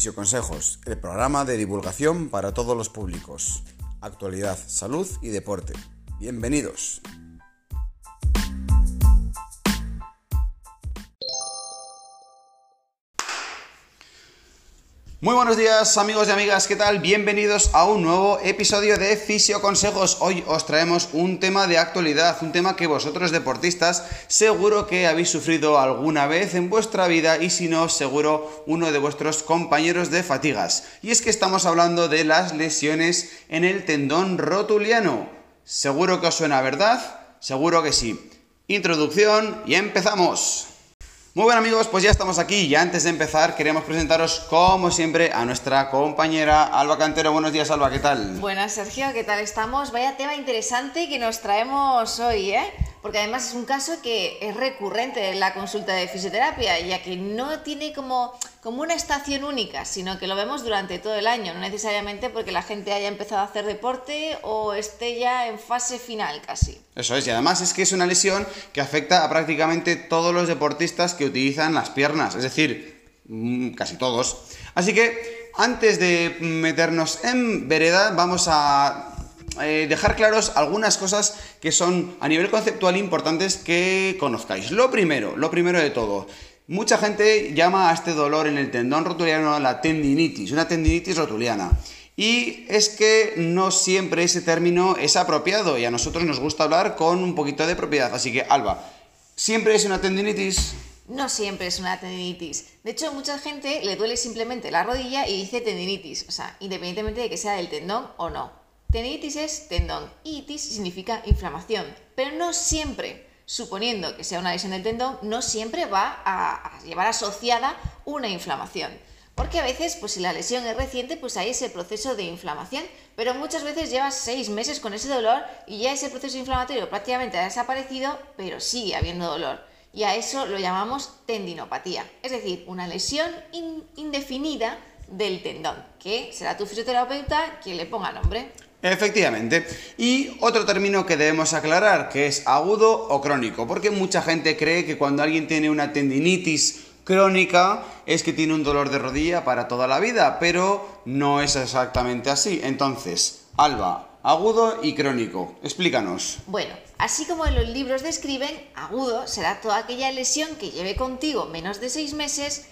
Fisioconsejos, el programa de divulgación para todos los públicos. Actualidad, salud y deporte. Bienvenidos. Muy buenos días amigos y amigas, ¿qué tal? Bienvenidos a un nuevo episodio de Fisio Consejos. Hoy os traemos un tema de actualidad, un tema que vosotros deportistas seguro que habéis sufrido alguna vez en vuestra vida y si no, seguro uno de vuestros compañeros de fatigas. Y es que estamos hablando de las lesiones en el tendón rotuliano. ¿Seguro que os suena verdad? Seguro que sí. Introducción y empezamos. Muy bien amigos, pues ya estamos aquí y antes de empezar queremos presentaros como siempre a nuestra compañera Alba Cantero. Buenos días Alba, ¿qué tal? Buenas Sergio, ¿qué tal estamos? Vaya tema interesante que nos traemos hoy, ¿eh? porque además es un caso que es recurrente en la consulta de fisioterapia, ya que no tiene como, como una estación única, sino que lo vemos durante todo el año, no necesariamente porque la gente haya empezado a hacer deporte o esté ya en fase final casi. Eso es, y además es que es una lesión que afecta a prácticamente todos los deportistas que utilizan las piernas, es decir, mm, casi todos. Así que antes de meternos en vereda, vamos a eh, dejar claros algunas cosas que son a nivel conceptual importantes que conozcáis. Lo primero, lo primero de todo, mucha gente llama a este dolor en el tendón rotuliano la tendinitis, una tendinitis rotuliana. Y es que no siempre ese término es apropiado y a nosotros nos gusta hablar con un poquito de propiedad. Así que, Alba, ¿siempre es una tendinitis? No siempre es una tendinitis. De hecho, mucha gente le duele simplemente la rodilla y dice tendinitis, o sea, independientemente de que sea del tendón o no. Tendinitis es tendón, itis significa inflamación, pero no siempre, suponiendo que sea una lesión del tendón, no siempre va a, llevar asociada una inflamación. Porque a veces, pues si la lesión es reciente, pues hay ese proceso de inflamación, pero muchas veces llevas seis meses con ese dolor y ya ese proceso inflamatorio prácticamente ha desaparecido, pero sigue habiendo dolor. Y a eso lo llamamos tendinopatía, es decir, una lesión indefinida del tendón, que será tu fisioterapeuta quien le ponga nombre. Efectivamente. Y otro término que debemos aclarar, que es agudo o crónico, porque mucha gente cree que cuando alguien tiene una tendinitis crónica es que tiene un dolor de rodilla para toda la vida, pero no es exactamente así. Entonces, Alba, agudo y crónico, explícanos. Bueno, así como en los libros describen, agudo será toda aquella lesión que lleve contigo menos de seis meses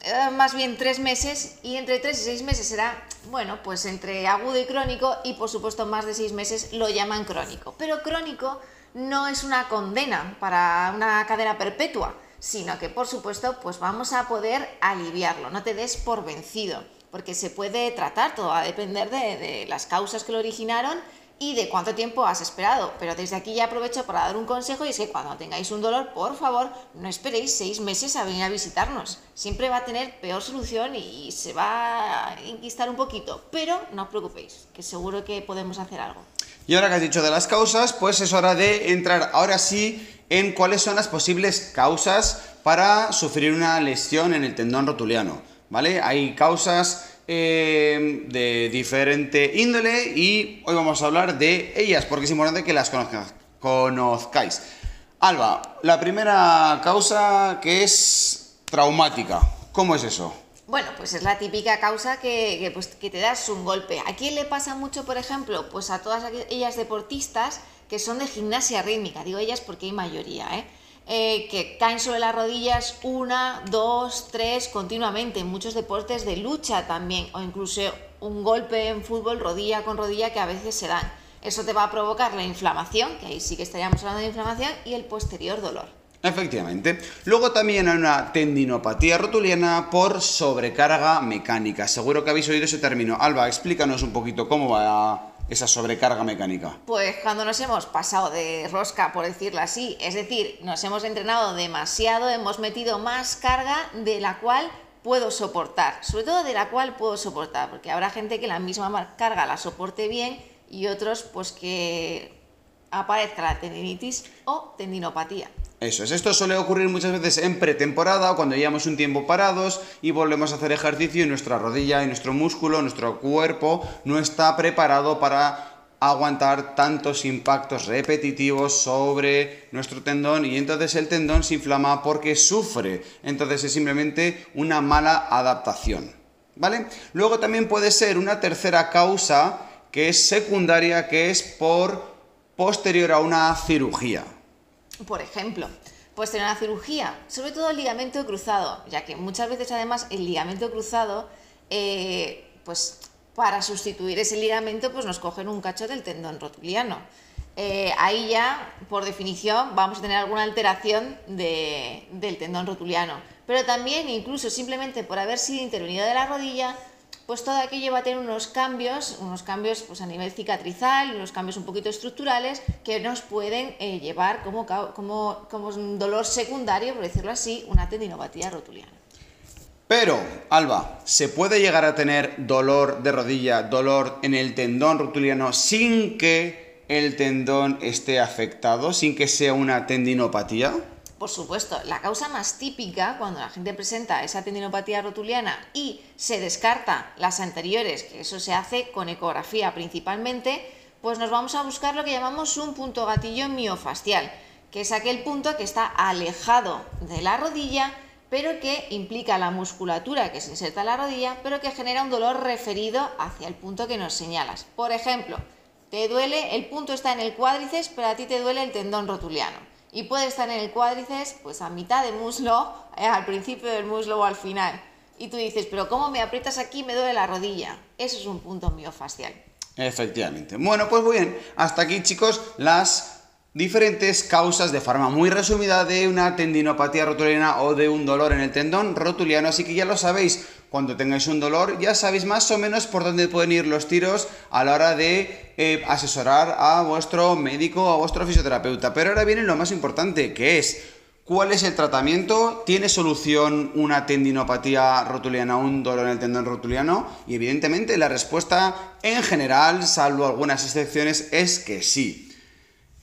eh, más bien tres meses y entre tres y seis meses será, bueno, pues entre agudo y crónico y por supuesto más de seis meses lo llaman crónico. Pero crónico no es una condena para una cadena perpetua, sino que por supuesto pues vamos a poder aliviarlo, no te des por vencido, porque se puede tratar, todo a depender de, de las causas que lo originaron y de cuánto tiempo has esperado. Pero desde aquí ya aprovecho para dar un consejo y es que cuando tengáis un dolor, por favor, no esperéis seis meses a venir a visitarnos. Siempre va a tener peor solución y se va a inquistar un poquito. Pero no os preocupéis, que seguro que podemos hacer algo. Y ahora que has dicho de las causas, pues es hora de entrar ahora sí en cuáles son las posibles causas para sufrir una lesión en el tendón rotuliano. ¿Vale? Hay causas eh, de diferente índole y hoy vamos a hablar de ellas porque es importante que las conozcáis. Alba, la primera causa que es traumática, ¿cómo es eso? Bueno, pues es la típica causa que, pues, que te das un golpe. ¿A quién le pasa mucho, por ejemplo? Pues a todas ellas deportistas que son de gimnasia rítmica. Digo ellas porque hay mayoría, ¿eh? Eh, que caen sobre las rodillas una, dos, tres continuamente, en muchos deportes de lucha también, o incluso un golpe en fútbol rodilla con rodilla que a veces se dan. Eso te va a provocar la inflamación, que ahí sí que estaríamos hablando de inflamación, y el posterior dolor. Efectivamente. Luego también hay una tendinopatía rotuliana por sobrecarga mecánica. Seguro que habéis oído ese término. Alba, explícanos un poquito cómo va esa sobrecarga mecánica? Pues cuando nos hemos pasado de rosca, por decirlo así, es decir, nos hemos entrenado demasiado, hemos metido más carga de la cual puedo soportar, sobre todo de la cual puedo soportar, porque habrá gente que la misma carga la soporte bien y otros pues que aparezca la tendinitis o tendinopatía. Eso es, esto suele ocurrir muchas veces en pretemporada o cuando llevamos un tiempo parados y volvemos a hacer ejercicio y nuestra rodilla y nuestro músculo, nuestro cuerpo no está preparado para aguantar tantos impactos repetitivos sobre nuestro tendón y entonces el tendón se inflama porque sufre. Entonces es simplemente una mala adaptación. ¿vale? Luego también puede ser una tercera causa que es secundaria, que es por posterior a una cirugía. Por ejemplo, pues tener una cirugía, sobre todo el ligamento cruzado, ya que muchas veces además el ligamento cruzado, eh, pues para sustituir ese ligamento, pues nos cogen un cacho del tendón rotuliano. Eh, ahí ya, por definición, vamos a tener alguna alteración del tendón rotuliano. Pero también, incluso simplemente por haber sido intervenido de la rodilla, pues todo aquello va a tener unos cambios, unos cambios pues a nivel cicatrizal, unos cambios un poquito estructurales que nos pueden eh, llevar como, como, como un dolor secundario, por decirlo así, una tendinopatía rotuliana. Pero, Alba, ¿se puede llegar a tener dolor de rodilla, dolor en el tendón rotuliano sin que el tendón esté afectado, sin que sea una tendinopatía? Por supuesto, la causa más típica cuando la gente presenta esa tendinopatía rotuliana y se descarta las anteriores, que eso se hace con ecografía principalmente, pues nos vamos a buscar lo que llamamos un punto gatillo miofascial, que es aquel punto que está alejado de la rodilla, pero que implica la musculatura que se inserta en la rodilla, pero que genera un dolor referido hacia el punto que nos señalas. Por ejemplo, te duele, el punto está en el cuádriceps, pero a ti te duele el tendón rotuliano y puede estar en el cuádriceps pues a mitad de muslo, eh, al principio del muslo o al final. Y tú dices, pero ¿cómo me aprietas aquí me duele la rodilla? Eso es un punto miofascial. Efectivamente. Bueno, pues muy bien. Hasta aquí, chicos, las diferentes causas de forma muy resumida de una tendinopatía rotuliana o de un dolor en el tendón rotuliano. Así que ya lo sabéis, cuando tengáis un dolor ya sabéis más o menos por dónde pueden ir los tiros a la hora de eh, asesorar a vuestro médico a vuestro fisioterapeuta. Pero ahora viene lo más importante, que es cuál es el tratamiento, tiene solución una tendinopatía rotuliana, un dolor en el tendón rotuliano y evidentemente la respuesta en general, salvo algunas excepciones, es que sí.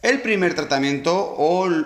El primer tratamiento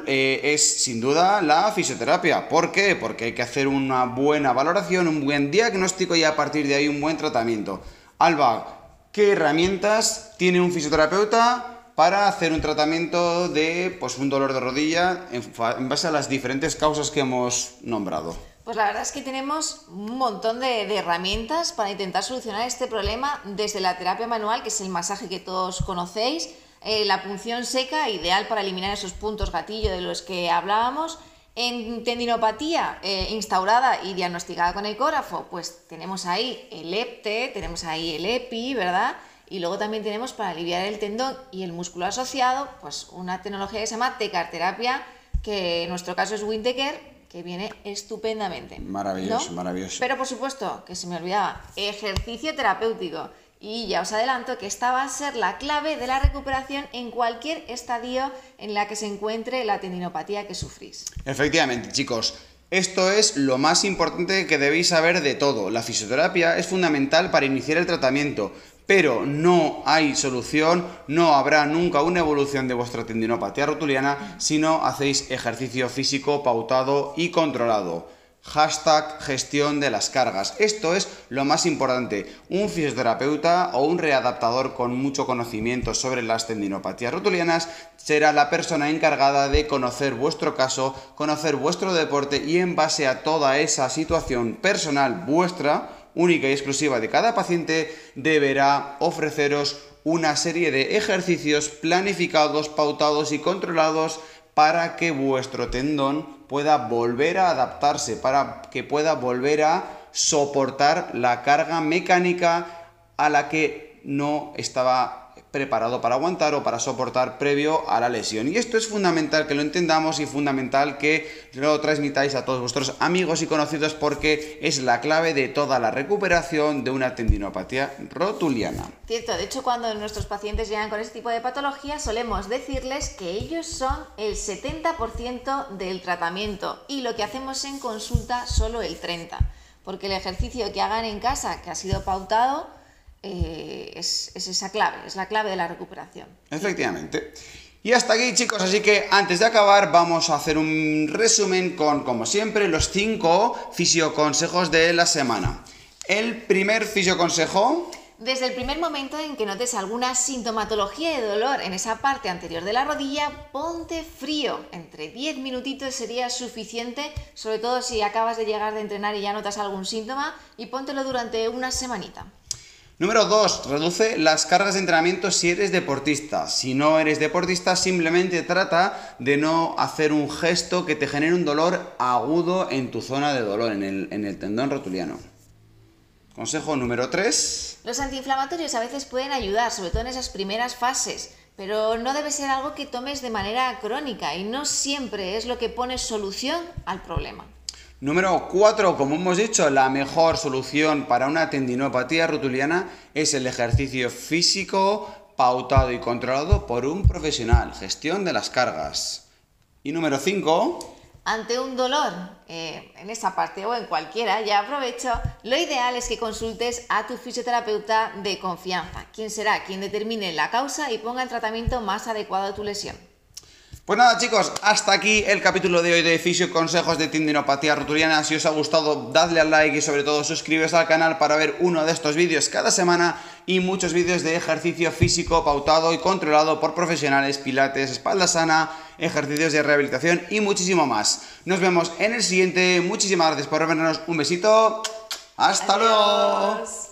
eh, es sin duda la fisioterapia. ¿Por qué? Porque hay que hacer una buena valoración, un buen diagnóstico y a partir de ahí un buen tratamiento. Alba, ¿qué herramientas tiene un fisioterapeuta para hacer un tratamiento de pues, un dolor de rodilla en, base a las diferentes causas que hemos nombrado? Pues la verdad es que tenemos un montón de, de, herramientas para intentar solucionar este problema desde la terapia manual, que es el masaje que todos conocéis, eh, la punción seca, ideal para eliminar esos puntos gatillo de los que hablábamos. En tendinopatía eh, instaurada y diagnosticada con ecógrafo, pues tenemos ahí el EPTE, tenemos ahí el EPI, ¿verdad? Y luego también tenemos para aliviar el tendón y el músculo asociado, pues una tecnología que se llama tecarterapia, que en nuestro caso es Winteker, que viene estupendamente. Maravilloso, maravilloso. Pero por supuesto, que se me olvidaba, ejercicio terapéutico. Y ya os adelanto que esta va a ser la clave de la recuperación en cualquier estadio en la que se encuentre la tendinopatía que sufrís. Efectivamente, chicos. Esto es lo más importante que debéis saber de todo. La fisioterapia es fundamental para iniciar el tratamiento, pero no hay solución, no habrá nunca una evolución de vuestra tendinopatía rotuliana si no hacéis ejercicio físico pautado y controlado. Hashtag gestión de las cargas. Esto es lo más importante. Un fisioterapeuta o un readaptador con mucho conocimiento sobre las tendinopatías rotulianas será la persona encargada de conocer vuestro caso, conocer vuestro deporte y en base a toda esa situación personal vuestra, única y exclusiva de cada paciente, deberá ofreceros una serie de ejercicios planificados, pautados y controlados para que vuestro tendón pueda volver a adaptarse, para que pueda volver a soportar la carga mecánica a la que no estaba preparado para aguantar o para soportar previo a la lesión. Y esto es fundamental que lo entendamos y fundamental que lo transmitáis a todos vuestros amigos y conocidos porque es la clave de toda la recuperación de una tendinopatía rotuliana. Cierto, de hecho cuando nuestros pacientes llegan con este tipo de patología solemos decirles que ellos son el 70% del tratamiento y lo que hacemos en consulta solo el 30%, porque el ejercicio que hagan en casa, que ha sido pautado, eh, es, esa clave, es la clave de la recuperación. Efectivamente. Y hasta aquí chicos, así que antes de acabar vamos a hacer un resumen con, como siempre, los cinco fisioconsejos de la semana. El primer fisioconsejo... Desde el primer momento en que notes alguna sintomatología de dolor en esa parte anterior de la rodilla, ponte frío. Entre 10 minutitos sería suficiente, sobre todo si acabas de llegar de entrenar y ya notas algún síntoma, y póntelo durante una semanita. Número 2. Reduce las cargas de entrenamiento si eres deportista. Si no eres deportista, simplemente trata de no hacer un gesto que te genere un dolor agudo en tu zona de dolor, en el, en el tendón rotuliano. Consejo número 3. Los antiinflamatorios a veces pueden ayudar, sobre todo en esas primeras fases, pero no debe ser algo que tomes de manera crónica y no siempre es lo que pone solución al problema. Número 4. Como hemos dicho, la mejor solución para una tendinopatía rotuliana es el ejercicio físico pautado y controlado por un profesional. Gestión de las cargas. Y número 5. Ante un dolor eh, en esa parte o en cualquiera, ya aprovecho, lo ideal es que consultes a tu fisioterapeuta de confianza, quien será quien determine la causa y ponga el tratamiento más adecuado a tu lesión. Pues nada chicos, hasta aquí el capítulo de hoy de Fisio Consejos de Tendinopatía Rotuliana. Si os ha gustado, dadle al like y sobre todo suscribiros al canal para ver uno de estos vídeos cada semana y muchos vídeos de ejercicio físico pautado y controlado por profesionales, pilates, espalda sana, ejercicios de rehabilitación y muchísimo más. Nos vemos en el siguiente. Muchísimas gracias por vernos. Un besito. Hasta luego.